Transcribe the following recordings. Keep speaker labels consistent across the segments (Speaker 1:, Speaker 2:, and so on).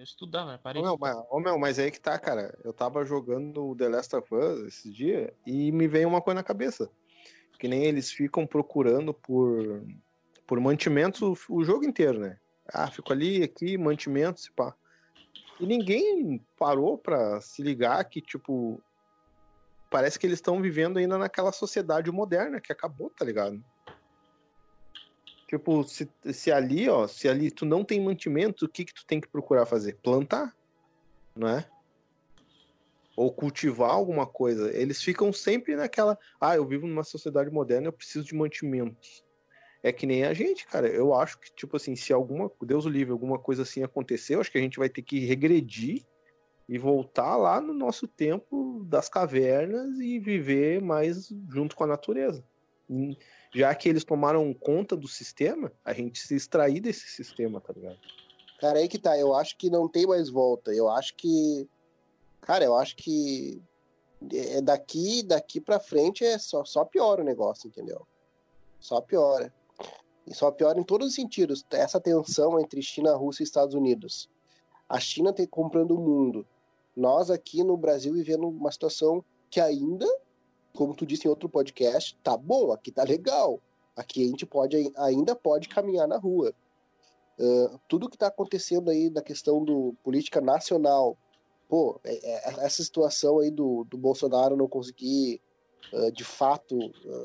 Speaker 1: Eu estudava, parei.
Speaker 2: Ô, meu, mas, ô, meu, mas aí que tá, cara. Eu tava jogando The Last of Us esses dias e me veio uma coisa na cabeça. Que nem eles ficam procurando por, por mantimentos o, o jogo inteiro, né? Ah, fico ali, aqui, mantimentos, pá. E ninguém parou pra se ligar que, tipo, parece que eles estão vivendo ainda naquela sociedade moderna que acabou, tá ligado? Tipo, se, se ali, ó, se ali tu não tem mantimento, o que que tu tem que procurar fazer? Plantar, não é? Ou cultivar alguma coisa. Eles ficam sempre naquela, ah, eu vivo numa sociedade moderna, eu preciso de mantimentos. É que nem a gente, cara. Eu acho que, tipo assim, se alguma, Deus o livre, alguma coisa assim acontecer, eu acho que a gente vai ter que regredir e voltar lá no nosso tempo das cavernas e viver mais junto com a natureza. Já que eles tomaram conta do sistema, a gente se extrair desse sistema, tá ligado?
Speaker 3: Cara, aí que tá. Eu acho que não tem mais volta. Eu acho que. Cara, eu acho que. É daqui, daqui pra frente é só, só piora o negócio, entendeu? Só piora. E só piora em todos os sentidos. Essa tensão entre China, Rússia e Estados Unidos. A China tem comprando o mundo. Nós aqui no Brasil vivendo uma situação que ainda, como tu disse em outro podcast, tá bom, aqui tá legal. Aqui a gente pode ainda pode caminhar na rua. Uh, tudo que está acontecendo aí da questão do política nacional, pô, é, é, essa situação aí do, do Bolsonaro não conseguir uh, de fato uh,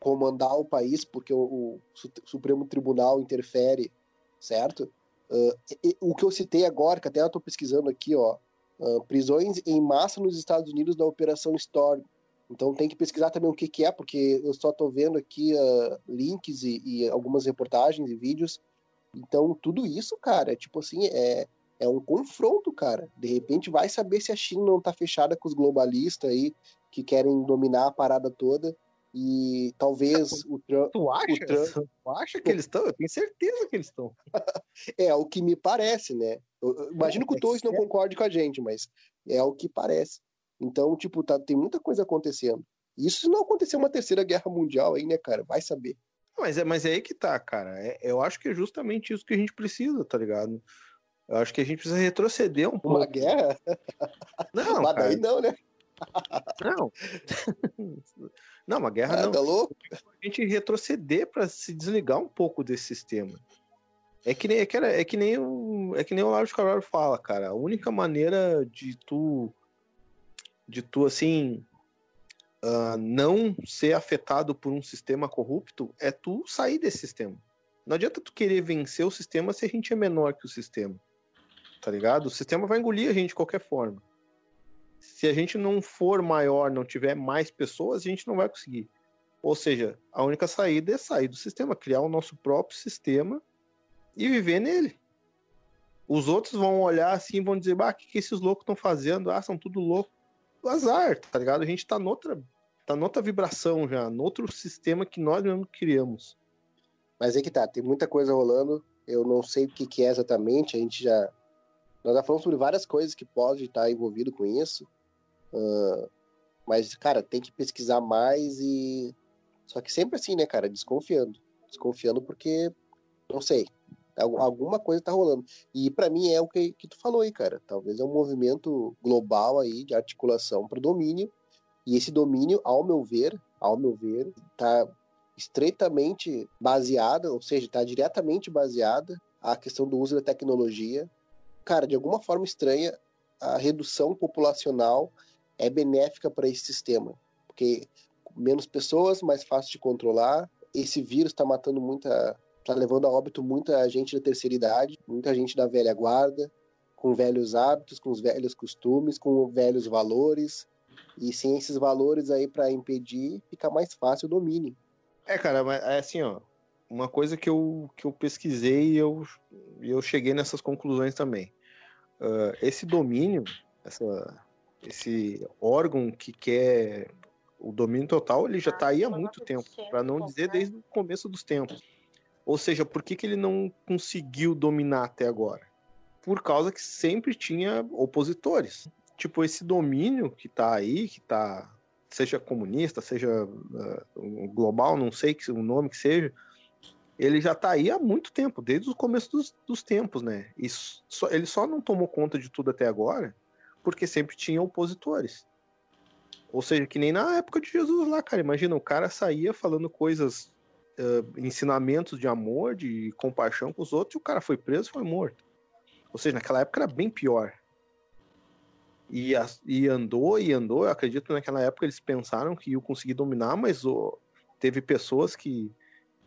Speaker 3: comandar o país porque o, o, Supremo Tribunal interfere, certo? o que eu citei agora, que até eu estou pesquisando aqui, ó, prisões em massa nos Estados Unidos da Operação Storm. Então tem que pesquisar também o que, que é, porque eu só estou vendo aqui uh, links e, e, algumas reportagens e vídeos. Então tudo isso, cara, é tipo assim, é, é um confronto, cara. De repente vai saber se a China não está fechada com os globalistas aí que querem dominar a parada toda. E talvez o Trump.
Speaker 2: Tu acha?
Speaker 3: Trump...
Speaker 2: Tu acha que eles estão? Eu tenho certeza que eles estão.
Speaker 3: é o que me parece, né? Eu, imagino que o Torres não concorde com a gente, mas é o que parece. Então, tipo, tá, tem muita coisa acontecendo. Isso se não acontecer uma terceira guerra mundial aí, né, cara? Vai saber.
Speaker 2: Mas é, mas é aí que tá, cara. É, eu acho que é justamente isso que a gente precisa, tá ligado? Eu acho que a gente precisa retroceder um pouco.
Speaker 3: Uma guerra?
Speaker 2: Não,
Speaker 3: mas daí não, né?
Speaker 2: Não. Não, uma guerra ah, não.
Speaker 3: Tá louco?
Speaker 2: A gente retroceder para se desligar um pouco desse sistema. É que nem, é que, é que nem o é que nem o Lars Carvalho fala, cara. A única maneira de tu de tu assim uh, não ser afetado por um sistema corrupto é tu sair desse sistema. Não adianta tu querer vencer o sistema se a gente é menor que o sistema. Tá ligado? O sistema vai engolir a gente de qualquer forma se a gente não for maior, não tiver mais pessoas, a gente não vai conseguir. Ou seja, a única saída é sair do sistema, criar o nosso próprio sistema e viver nele. Os outros vão olhar assim e vão dizer, bah, o que, que esses loucos estão fazendo? Ah, são tudo louco. Azar, tá ligado? A gente tá noutra, tá noutra vibração já, noutro sistema que nós mesmos criamos.
Speaker 3: Mas é que tá, tem muita coisa rolando. Eu não sei o que, que é exatamente, a gente já nós já falamos sobre várias coisas que pode estar envolvido com isso. Uh, mas, cara, tem que pesquisar mais e. Só que sempre assim, né, cara? Desconfiando. Desconfiando porque, não sei, alguma coisa tá rolando. E para mim é o que, que tu falou aí, cara. Talvez é um movimento global aí de articulação para o domínio. E esse domínio, ao meu ver, ao meu ver, tá estreitamente baseada, ou seja, está diretamente baseada a questão do uso da tecnologia cara, de alguma forma estranha, a redução populacional é benéfica para esse sistema. Porque menos pessoas, mais fácil de controlar. Esse vírus está matando muita. Está levando a óbito muita gente da terceira idade, muita gente da velha guarda, com velhos hábitos, com os velhos costumes, com velhos valores. E sem esses valores aí para impedir, fica mais fácil o domínio.
Speaker 2: É, cara, mas é assim, ó uma coisa que eu, que eu pesquisei e eu, eu cheguei nessas conclusões também. Uh, esse domínio, essa, esse órgão que quer o domínio total, ele já está aí há muito tempo, para não dizer desde o começo dos tempos. Ou seja, por que, que ele não conseguiu dominar até agora? Por causa que sempre tinha opositores. Tipo, esse domínio que está aí, que está seja comunista, seja uh, global, não sei que o nome que seja, ele já tá aí há muito tempo, desde o começo dos, dos tempos, né? E só, ele só não tomou conta de tudo até agora porque sempre tinha opositores. Ou seja, que nem na época de Jesus lá, cara. Imagina, o cara saía falando coisas, uh, ensinamentos de amor, de compaixão com os outros, e o cara foi preso foi morto. Ou seja, naquela época era bem pior. E, e andou e andou. Eu acredito que naquela época eles pensaram que iam conseguir dominar, mas oh, teve pessoas que,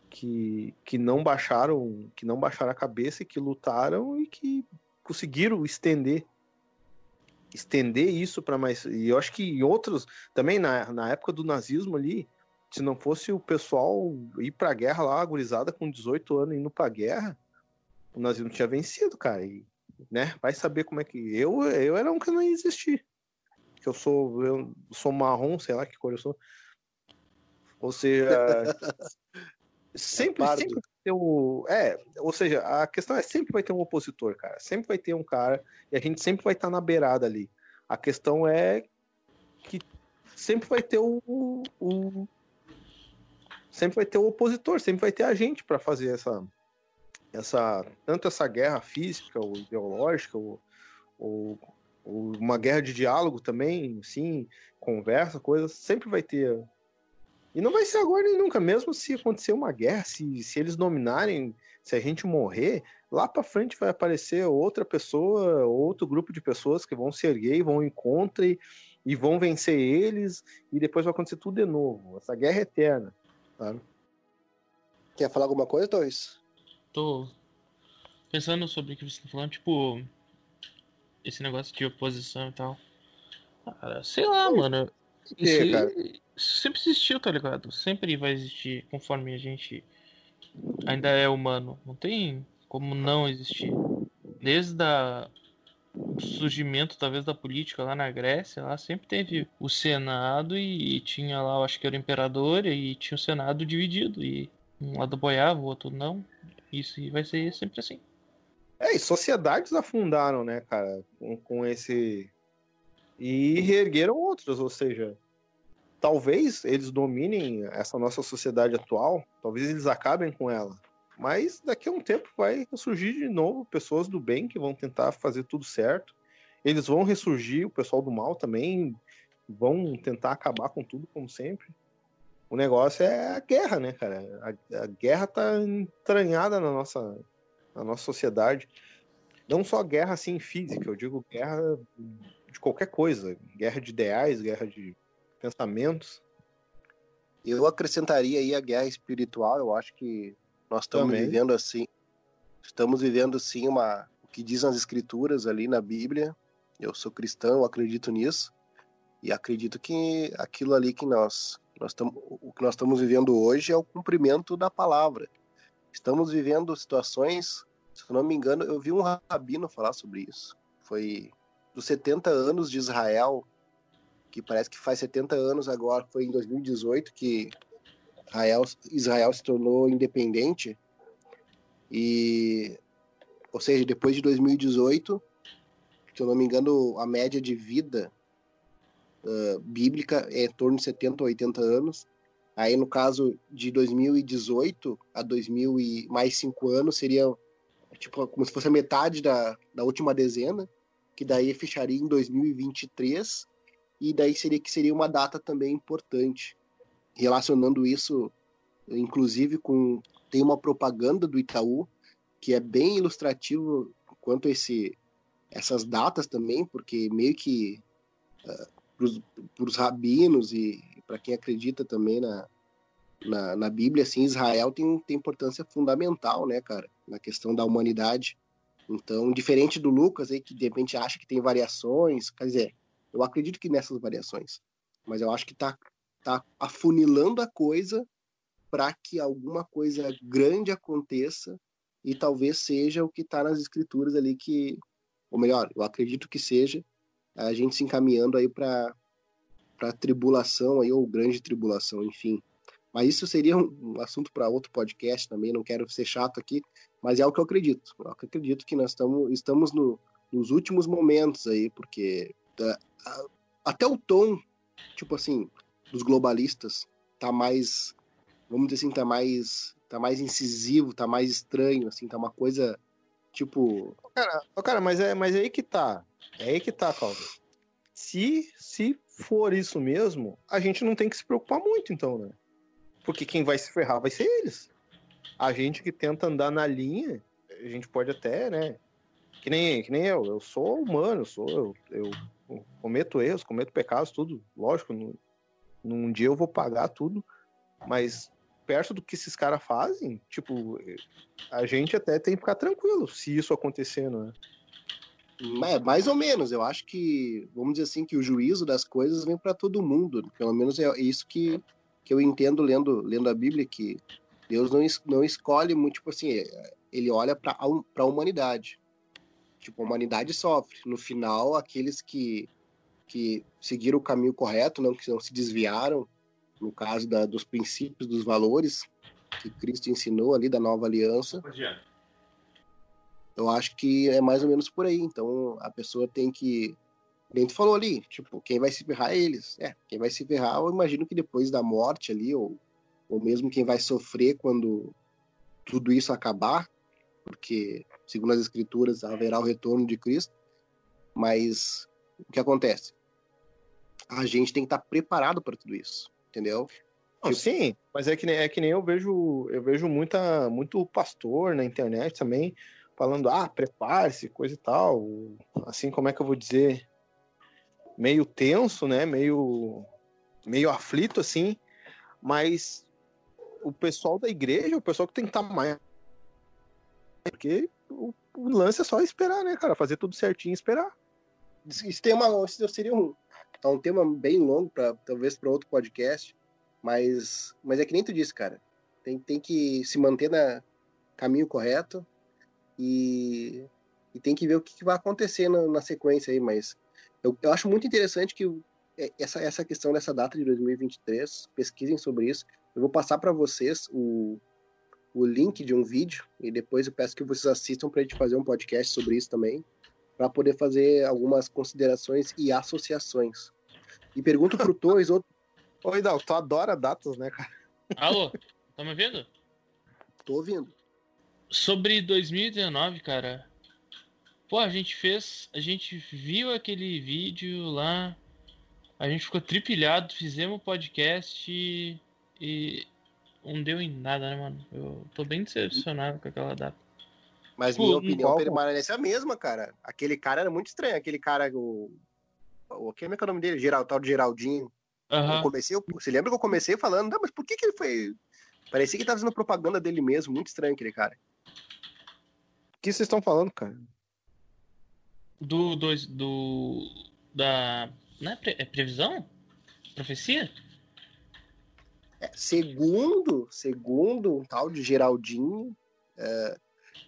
Speaker 2: que, que não baixaram que não baixaram a cabeça e que lutaram e que conseguiram estender estender isso para mais. E eu acho que em outros, também na, na época do nazismo ali, se não fosse o pessoal ir pra guerra lá, agorizada com 18 anos indo pra guerra, o nazismo tinha vencido, cara. E, né, vai saber como é que. Eu, eu era um que não ia existir. Que eu sou, eu sou marrom, sei lá que cor eu sou. Ou seja. sempre, é sempre ter o. É, ou seja, a questão é sempre vai ter um opositor, cara. Sempre vai ter um cara e a gente sempre vai estar na beirada ali. A questão é que sempre vai ter o, o sempre vai ter o opositor, sempre vai ter a gente para fazer essa essa tanto essa guerra física ou ideológica ou, ou, ou, uma guerra de diálogo também, sim, conversa, coisas, sempre vai ter e não vai ser agora nem nunca, mesmo se acontecer uma guerra, se, se eles dominarem, se a gente morrer, lá para frente vai aparecer outra pessoa, outro grupo de pessoas que vão se erguer vão ao encontro e, e vão vencer eles, e depois vai acontecer tudo de novo. Essa guerra é eterna, sabe?
Speaker 3: Quer falar alguma coisa, Torres?
Speaker 1: Tô pensando sobre o que você tá falando, tipo, esse negócio de oposição e tal. Cara, sei lá, mano. Isso, cara? sempre existiu, tá ligado? Sempre vai existir conforme a gente ainda é humano. Não tem como não existir. Desde a, surgimento, talvez, da política lá na Grécia, lá sempre teve o Senado e, tinha lá, eu acho que era o imperador, e tinha o Senado dividido. E um lado boiava, o outro não. Isso vai ser sempre assim.
Speaker 2: É, e sociedades afundaram, né, cara, com, com esse. E reergueram outras, ou seja, talvez eles dominem essa nossa sociedade atual, talvez eles acabem com ela. Mas daqui a um tempo vai surgir de novo pessoas do bem que vão tentar fazer tudo certo. Eles vão ressurgir, o pessoal do mal também vão tentar acabar com tudo, como sempre. O negócio é a guerra, né, cara? A, a guerra tá entranhada na nossa, na nossa sociedade. Não só guerra assim física, eu digo guerra de qualquer coisa. Guerra de ideais, guerra de pensamentos.
Speaker 3: Eu acrescentaria aí a guerra espiritual. Eu acho que nós estamos Também. vivendo assim, estamos vivendo sim uma o que dizem as escrituras ali na Bíblia. Eu sou cristão, eu acredito nisso e acredito que aquilo ali que nós nós estamos o que nós estamos vivendo hoje é o cumprimento da palavra. Estamos vivendo situações, se eu não me engano, eu vi um rabino falar sobre isso. Foi dos 70 anos de Israel que parece que faz 70 anos agora, foi em 2018 que Israel, Israel se tornou independente. E, ou seja, depois de 2018, se eu não me engano, a média de vida uh, bíblica é em torno de 70 ou 80 anos. Aí, no caso de 2018 a 2000 e mais 5 anos, seria tipo como se fosse a metade da, da última dezena, que daí fecharia em 2023 e daí seria que seria uma data também importante. Relacionando isso, inclusive, com. Tem uma propaganda do Itaú que é bem ilustrativo quanto esse, essas datas também, porque meio que uh, para os rabinos e para quem acredita também na, na, na, Bíblia, assim, Israel tem, tem importância fundamental, né, cara, na questão da humanidade. Então, diferente do Lucas aí, que de repente acha que tem variações, quer dizer, eu acredito que nessas variações, mas eu acho que está tá afunilando a coisa para que alguma coisa grande aconteça e talvez seja o que está nas escrituras ali que, ou melhor, eu acredito que seja a gente se encaminhando aí para para tribulação aí ou grande tribulação, enfim. Mas isso seria um, assunto para outro podcast também, não quero ser chato aqui, mas é o que eu acredito. Eu acredito que nós tamo, estamos no, nos últimos momentos aí, porque até o tom, tipo assim, dos globalistas tá mais vamos dizer assim, tá mais, tá mais incisivo, tá mais estranho, assim, tá uma coisa tipo.
Speaker 2: Cara, cara mas, é, mas é aí que tá. É aí que tá, Calvin. Se, se for isso mesmo, a gente não tem que se preocupar muito, então, né? Porque quem vai se ferrar vai ser eles. A gente que tenta andar na linha, a gente pode até, né? Que nem, que nem eu. Eu sou humano, eu sou. Eu, eu, eu cometo erros, cometo pecados, tudo. Lógico, num, num dia eu vou pagar tudo. Mas perto do que esses caras fazem, tipo, a gente até tem que ficar tranquilo se isso acontecendo, né?
Speaker 3: É, mais ou menos. Eu acho que, vamos dizer assim, que o juízo das coisas vem para todo mundo. Pelo menos é isso que, que eu entendo lendo, lendo a Bíblia, que Deus não, não escolhe muito, tipo assim, ele olha para a humanidade. Tipo, a humanidade sofre. No final, aqueles que, que seguiram o caminho correto, não, que não se desviaram, no caso da, dos princípios, dos valores que Cristo ensinou ali da nova aliança. Eu acho que é mais ou menos por aí. Então a pessoa tem que. Dentro falou ali, tipo, quem vai se ferrar é eles. É, quem vai se ferrar, eu imagino que depois da morte ali, ou, ou mesmo quem vai sofrer quando tudo isso acabar, porque, segundo as escrituras, haverá o retorno de Cristo. Mas o que acontece? A gente tem que estar preparado para tudo isso entendeu?
Speaker 2: Não, tipo... Sim, mas é que, nem, é que nem eu vejo, eu vejo muita, muito pastor na internet também falando, ah, prepare-se, coisa e tal. Assim, como é que eu vou dizer? Meio tenso, né? Meio, meio aflito, assim. Mas o pessoal da igreja, o pessoal que tem que estar mais. Porque o, o lance é só esperar, né, cara? Fazer tudo certinho e esperar.
Speaker 3: Isso, tem uma, isso seria um, é um tema bem longo, pra, talvez para outro podcast, mas, mas é que nem tu disse, cara. Tem, tem que se manter no caminho correto e, e tem que ver o que, que vai acontecer na, na, sequência aí. Mas eu, eu acho muito interessante que é, essa, essa questão dessa data de 2023, pesquisem sobre isso. Eu vou passar para vocês o, o link de um vídeo e depois eu peço que vocês assistam para a gente fazer um podcast sobre isso também para poder fazer algumas considerações e associações. E pergunto pro Torres outro.
Speaker 2: Oi, Dal, tu adora datas, né, cara?
Speaker 1: Alô, tá me ouvindo?
Speaker 3: Tô ouvindo.
Speaker 1: Sobre 2019, cara. Pô, a gente fez. A gente viu aquele vídeo lá. A gente ficou tripilhado, fizemos podcast e. e não deu em nada, né, mano? Eu tô bem decepcionado com aquela data.
Speaker 3: Mas Pô, minha opinião permanece a mesma, cara. Aquele cara era muito estranho. Aquele cara, o. o é que é o nome dele? Geral, tal de Geraldinho. Uhum. Eu comecei, você lembra que eu comecei falando, não, mas por que, que ele foi. Parecia que ele tava fazendo propaganda dele mesmo. Muito estranho aquele cara.
Speaker 2: O que vocês estão falando, cara?
Speaker 1: Do. Do. do da. Não é, pre, é previsão? Profecia?
Speaker 3: É, segundo, segundo um tal de Geraldinho, é,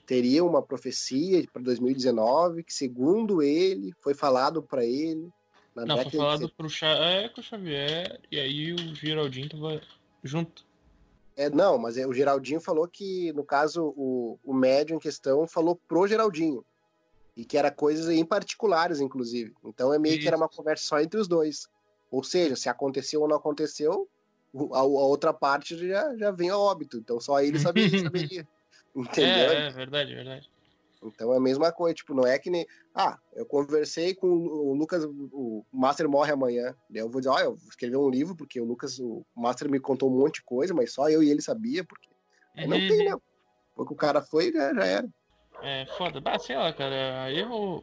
Speaker 3: teria uma profecia para 2019 que, segundo ele, foi falado para ele.
Speaker 1: Não, foi falado de... pro é, o Xavier e aí o Geraldinho tava junto.
Speaker 3: É, não, mas é, o Geraldinho falou que, no caso, o, o médium em questão falou pro Geraldinho. E que era coisas em particulares, inclusive. Então é meio Isso. que era uma conversa só entre os dois. Ou seja, se aconteceu ou não aconteceu, a, a outra parte já, já vem a óbito. Então só ele sabia, saberia. Entendeu?
Speaker 1: É, é verdade, verdade.
Speaker 3: Então é a mesma coisa, tipo, não é que nem. Ah, eu conversei com o Lucas, o Master morre amanhã. Daí eu vou dizer, ó, eu vou escrever um livro, porque o Lucas, o Master me contou um monte de coisa, mas só eu e ele sabia, porque. Uhum. Não tem, né? Porque o cara foi já, já era.
Speaker 1: É, foda. Bah, sei lá, cara. Eu.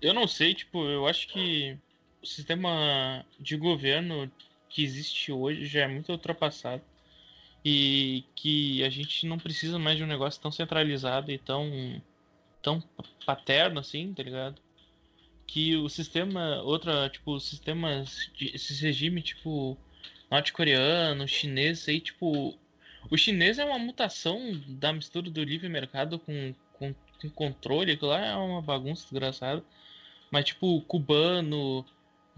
Speaker 1: Eu não sei, tipo, eu acho que o sistema de governo que existe hoje já é muito ultrapassado e que a gente não precisa mais de um negócio tão centralizado e tão tão paterno assim, tá ligado? Que o sistema, outra, tipo, sistemas, esse regime, tipo, norte-coreano, chinês, aí, tipo, o chinês é uma mutação da mistura do livre mercado com, com, com controle, aquilo lá é uma bagunça desgraçada. Mas, tipo, cubano,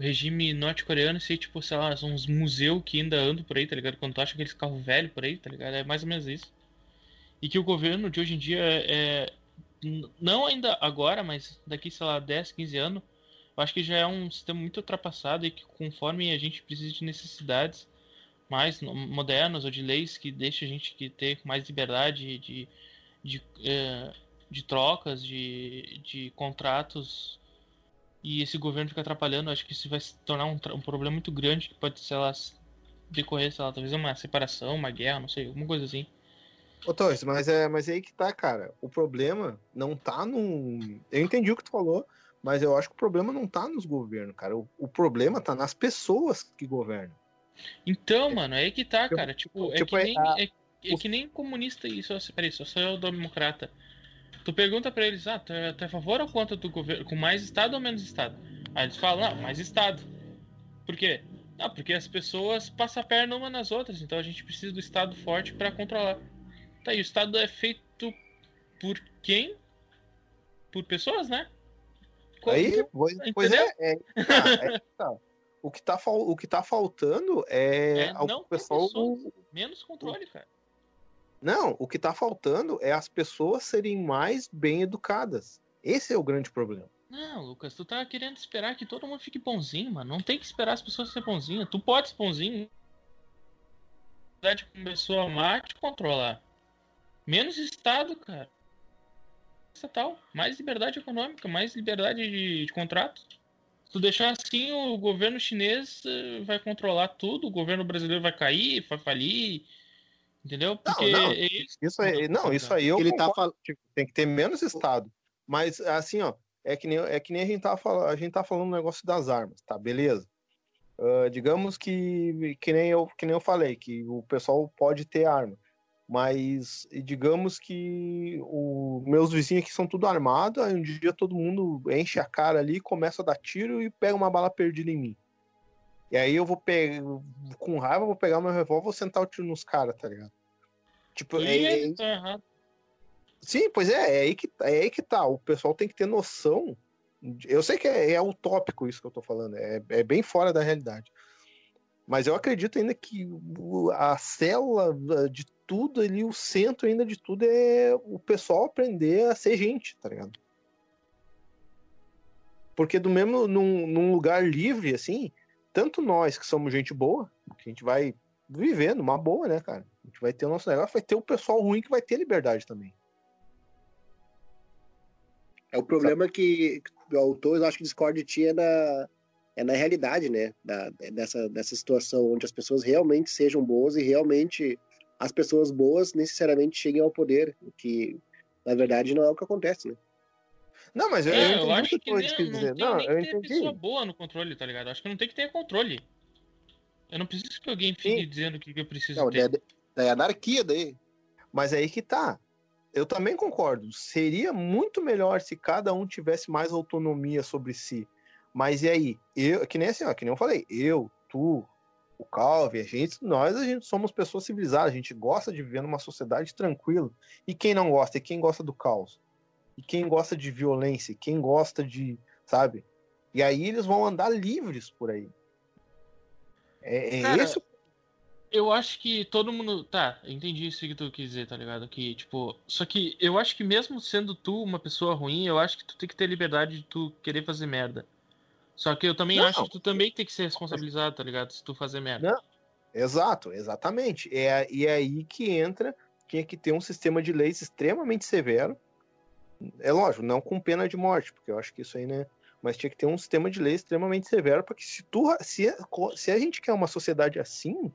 Speaker 1: regime norte-coreano ser, tipo, sei lá, uns museus que ainda andam por aí, tá ligado? Quando tu acha aqueles carros velhos por aí, tá ligado? É mais ou menos isso. E que o governo de hoje em dia é. é não ainda agora, mas daqui, sei lá, 10, 15 anos, eu acho que já é um sistema muito ultrapassado e que conforme a gente precisa de necessidades, mais modernos ou de leis que deixem a gente que ter mais liberdade de, de, é, de trocas, de, de contratos, e esse governo fica atrapalhando, acho que isso vai se tornar um, um problema muito grande que pode, sei lá, decorrer, sei lá, talvez uma separação, uma guerra, não sei, alguma coisa assim.
Speaker 2: Ô, Torres, mas é, mas é aí que tá, cara. O problema não tá num. Eu entendi o que tu falou, mas eu acho que o problema não tá nos governos, cara. O, o problema tá nas pessoas que governam.
Speaker 1: Então, mano, é aí que tá, cara. Tipo, é tipo é, que nem, a... é, é, que nem comunista isso. Peraí, só sou eu democrata. Tu pergunta pra eles, ah, tu é, tu é a favor ou contra do governo? Com mais Estado ou menos Estado? Aí eles falam, não, mais Estado. Por quê? Ah, porque as pessoas passam a perna uma nas outras, então a gente precisa do Estado forte para controlar. Tá, e o Estado é feito por quem? Por pessoas, né?
Speaker 2: Como, aí, pois, pois é, é, tá, é tá. O que tá, o que tá faltando é,
Speaker 1: é não pessoal. Pessoas, menos controle, cara.
Speaker 2: Não, o que tá faltando é as pessoas serem mais bem educadas. Esse é o grande problema.
Speaker 1: Não, Lucas, tu tá querendo esperar que todo mundo fique bonzinho, mano. Não tem que esperar as pessoas serem bonzinhas. Tu pode ser bonzinho. A começou a amar te controlar. Menos Estado, cara. Estatal. Mais liberdade econômica, mais liberdade de, de contrato. Se tu deixar assim, o governo chinês eh, vai controlar tudo, o governo brasileiro vai cair, vai falir. Entendeu?
Speaker 2: Porque não, não. isso aí, não, isso aí eu ele tá falando, tipo, tem que ter menos estado. Mas assim, ó, é que nem, é que nem a gente tá falando, a gente tá falando um negócio das armas, tá? Beleza? Uh, digamos que que nem eu que nem eu falei que o pessoal pode ter arma mas digamos que os meus vizinhos aqui são tudo armados, aí um dia todo mundo enche a cara ali, começa a dar tiro e pega uma bala perdida em mim. E aí eu vou pegar, com raiva, vou pegar meu revólver e vou sentar o tiro nos caras, tá ligado? Tipo, é, é... Tá Sim, pois é, é aí, que, é aí que tá. O pessoal tem que ter noção. Eu sei que é, é utópico isso que eu tô falando, é, é bem fora da realidade. Mas eu acredito ainda que a célula de tudo ali, o centro ainda de tudo é o pessoal aprender a ser gente, tá ligado? Porque do mesmo num, num lugar livre, assim, tanto nós que somos gente boa, que a gente vai viver numa boa, né, cara? A gente vai ter o nosso negócio, vai ter o pessoal ruim que vai ter liberdade também.
Speaker 3: É o problema que o autor, eu acho que discorda de é na, é na realidade, né? Da, dessa, dessa situação onde as pessoas realmente sejam boas e realmente as pessoas boas necessariamente cheguem ao poder, o que na verdade não é o que acontece, né?
Speaker 1: Não, mas eu, é, eu, acho que, nem, que dizer. Não, tem não, eu ter pessoa boa no controle, tá ligado? Acho que não tem que ter controle. Eu não preciso que alguém fique Sim. dizendo o que, eu preciso não, ter.
Speaker 3: É, é anarquia daí.
Speaker 2: Mas é aí que tá. Eu também concordo. Seria muito melhor se cada um tivesse mais autonomia sobre si. Mas e aí? Eu, que nem assim, ó, que nem eu falei, eu, tu, o Calvin, a gente, nós a gente somos pessoas civilizadas, a gente gosta de viver numa sociedade tranquila. E quem não gosta? E quem gosta do caos? E quem gosta de violência? Quem gosta de, sabe? E aí eles vão andar livres por aí. É, é Cara, esse
Speaker 1: eu acho que todo mundo. Tá, entendi isso que tu quis dizer, tá ligado? Que, tipo. Só que eu acho que mesmo sendo tu uma pessoa ruim, eu acho que tu tem que ter liberdade de tu querer fazer merda. Só que eu também não. acho que tu também tem que ser responsabilizado, tá ligado? Se tu fazer merda. Não.
Speaker 2: Exato, exatamente. É, e é aí que entra, tinha que ter um sistema de leis extremamente severo. É lógico, não com pena de morte, porque eu acho que isso aí, né? Mas tinha que ter um sistema de leis extremamente severo, porque se, tu, se, se a gente quer uma sociedade assim,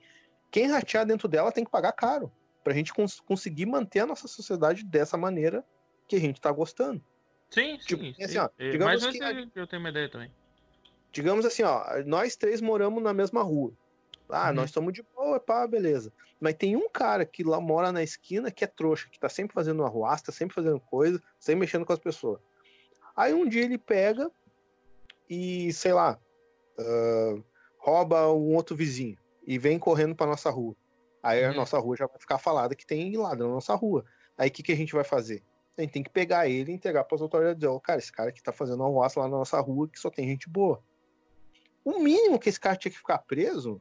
Speaker 2: quem ratear dentro dela tem que pagar caro. Pra gente cons conseguir manter a nossa sociedade dessa maneira que a gente tá gostando.
Speaker 1: Sim, tipo, sim. Assim, Ó, é, digamos Mas que, eu tenho uma ideia também
Speaker 2: digamos assim, ó, nós três moramos na mesma rua. Ah, uhum. nós estamos de boa, pá, beleza. Mas tem um cara que lá mora na esquina que é trouxa, que tá sempre fazendo arruasta, sempre fazendo coisa, sempre mexendo com as pessoas. Aí um dia ele pega e, sei lá, uh, rouba um outro vizinho e vem correndo pra nossa rua. Aí uhum. a nossa rua já vai ficar falada que tem ladrão na nossa rua. Aí o que, que a gente vai fazer? A gente tem que pegar ele e entregar para as autoridades. Oh, cara, esse cara aqui tá fazendo arruasta lá na nossa rua que só tem gente boa. O mínimo que esse cara tinha que ficar preso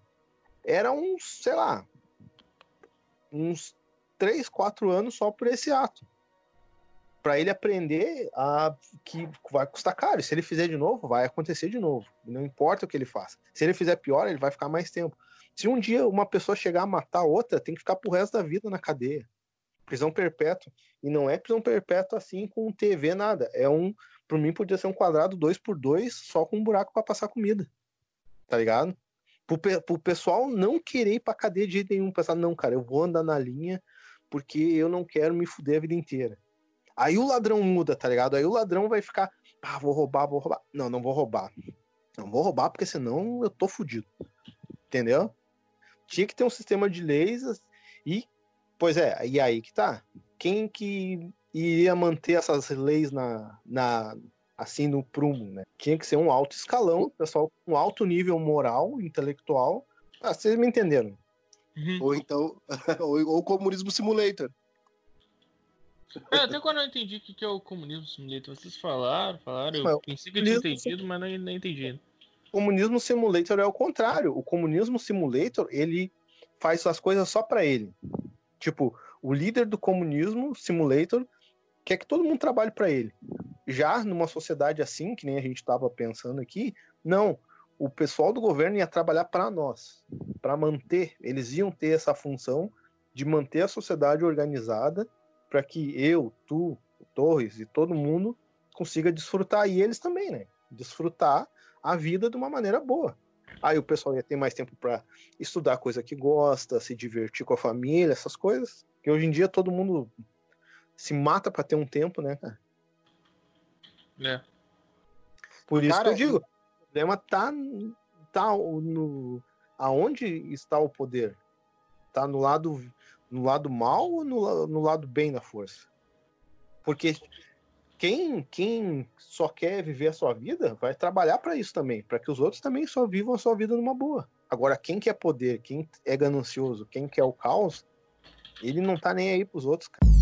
Speaker 2: era uns, sei lá, uns 3, 4 anos só por esse ato. Para ele aprender a que vai custar caro. Se ele fizer de novo, vai acontecer de novo. Não importa o que ele faça. Se ele fizer pior, ele vai ficar mais tempo. Se um dia uma pessoa chegar a matar outra, tem que ficar pro resto da vida na cadeia. Prisão perpétua. E não é prisão perpétua assim com TV, nada. É um. Por mim, podia ser um quadrado 2 por 2 só com um buraco para passar comida. Tá ligado? Pro, pro pessoal não querer ir pra cadeia de jeito nenhum. Pensar, não, cara, eu vou andar na linha porque eu não quero me fuder a vida inteira. Aí o ladrão muda, tá ligado? Aí o ladrão vai ficar, ah, vou roubar, vou roubar. Não, não vou roubar. Não vou roubar porque senão eu tô fudido. Entendeu? Tinha que ter um sistema de leis e, pois é, e aí que tá. Quem que iria manter essas leis na, na assim no prumo, né? Tinha que ser um alto escalão, pessoal um alto nível moral, intelectual. Ah, vocês me entenderam.
Speaker 3: Uhum. Ou então, ou, ou comunismo simulator.
Speaker 1: É, até quando eu entendi o que é o comunismo simulator, vocês falaram, falaram, eu pensei que eu tinha entendido, mas não, não entendi.
Speaker 2: O comunismo simulator é o contrário. O comunismo simulator, ele faz as coisas só para ele. Tipo, o líder do comunismo simulator quer que todo mundo trabalhe para ele. Já numa sociedade assim, que nem a gente estava pensando aqui, não. O pessoal do governo ia trabalhar para nós, para manter. Eles iam ter essa função de manter a sociedade organizada para que eu, tu, o Torres e todo mundo consiga desfrutar e eles também, né? Desfrutar a vida de uma maneira boa. Aí o pessoal ia ter mais tempo para estudar coisa que gosta, se divertir com a família, essas coisas. Que hoje em dia todo mundo se mata para ter um tempo, né, cara?
Speaker 1: É.
Speaker 2: Por isso cara, que eu digo, o problema tá, tá no aonde está o poder? Tá no lado no lado mal ou no, no lado bem da força? Porque quem, quem só quer viver a sua vida vai trabalhar para isso também, para que os outros também só vivam a sua vida numa boa. Agora, quem quer poder, quem é ganancioso, quem quer o caos, ele não tá nem aí pros outros, cara.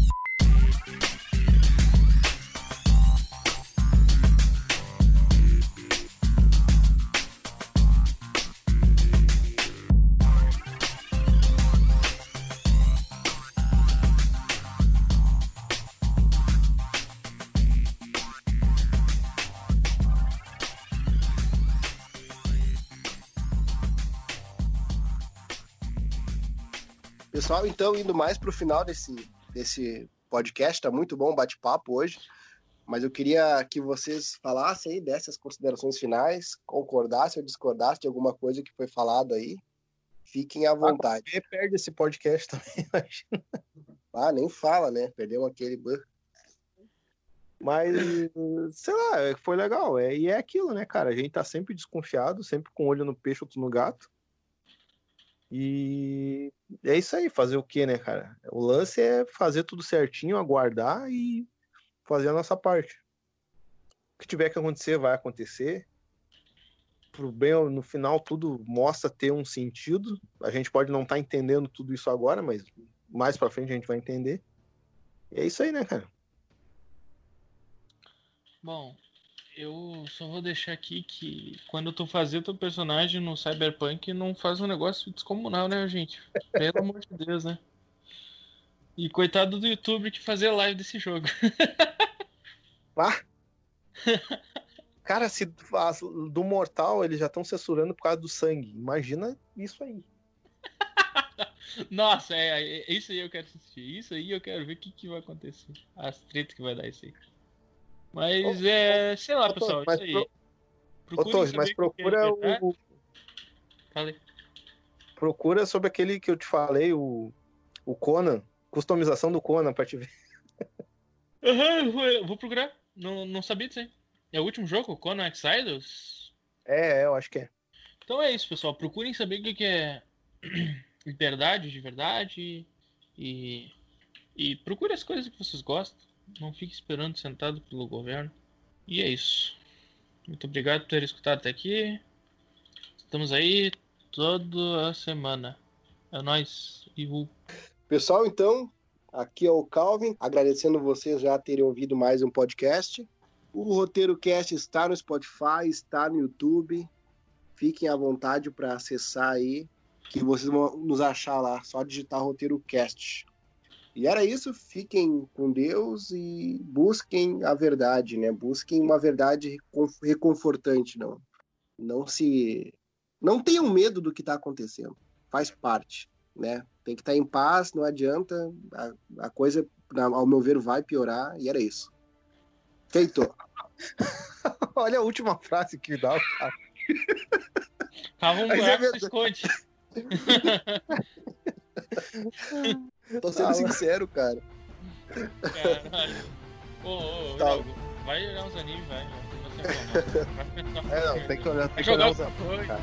Speaker 3: Pessoal, então, indo mais para o final desse, desse podcast, tá muito bom o bate-papo hoje, mas eu queria que vocês falassem aí dessas considerações finais, concordassem ou discordassem de alguma coisa que foi falado aí. Fiquem à vontade.
Speaker 2: Ah, perde esse podcast também, imagina.
Speaker 3: Ah, nem fala, né? Perdeu aquele.
Speaker 2: Mas, sei lá, foi legal. É, e é aquilo, né, cara? A gente tá sempre desconfiado, sempre com um olho no peixe, outro no gato. E é isso aí, fazer o que, né, cara? O lance é fazer tudo certinho, aguardar e fazer a nossa parte. O que tiver que acontecer, vai acontecer. Pro bem, no final, tudo mostra ter um sentido. A gente pode não estar tá entendendo tudo isso agora, mas mais pra frente a gente vai entender. E é isso aí, né, cara?
Speaker 1: Bom, eu só vou deixar aqui que quando tu fazer teu personagem no Cyberpunk, não faz um negócio descomunal, né, gente? Pelo amor de Deus, né? E coitado do YouTube que fazer live desse jogo.
Speaker 2: Ah. Cara, se do Mortal eles já estão censurando por causa do sangue. Imagina isso aí.
Speaker 1: Nossa, é, é, isso aí eu quero assistir. Isso aí eu quero ver o que, que vai acontecer. As tretas que vai dar isso aí. Mas ô, é. Sei lá, ô, pessoal, mas isso aí.
Speaker 2: Pro... Torres, mas procura é o.
Speaker 1: Falei.
Speaker 2: Procura sobre aquele que eu te falei, o, o Conan. Customização do Conan pra te ver.
Speaker 1: Uhum, vou procurar. Não, não sabia disso aí. É o último jogo, Conan Exiles?
Speaker 2: É, é, eu acho que é.
Speaker 1: Então é isso, pessoal. Procurem saber o que é liberdade de verdade e, e procure as coisas que vocês gostam. Não fique esperando sentado pelo governo. E é isso. Muito obrigado por ter escutado até aqui. Estamos aí toda a semana. É nóis. Ihu.
Speaker 3: Pessoal, então, aqui é o Calvin, agradecendo vocês já terem ouvido mais um podcast. O Roteiro Cast está no Spotify, está no YouTube. Fiquem à vontade para acessar aí, que vocês vão nos achar lá. Só digitar Roteiro Cast. E era isso, fiquem com Deus e busquem a verdade, né? Busquem uma verdade reconfortante, não. Não se não tenham medo do que está acontecendo. faz parte, né? Tem que estar tá em paz, não adianta, a, a coisa, ao meu ver, vai piorar, e era isso. Feito.
Speaker 2: Olha a última frase que dá, cara.
Speaker 1: Cava um buraco, é esconde.
Speaker 3: Tô sendo ah, sincero, cara.
Speaker 1: Caralho. Ô, ô, ô, tá. vai olhar uns animes, vai.
Speaker 2: Não é, não, tem que olhar, tem que olhar os animes, cara.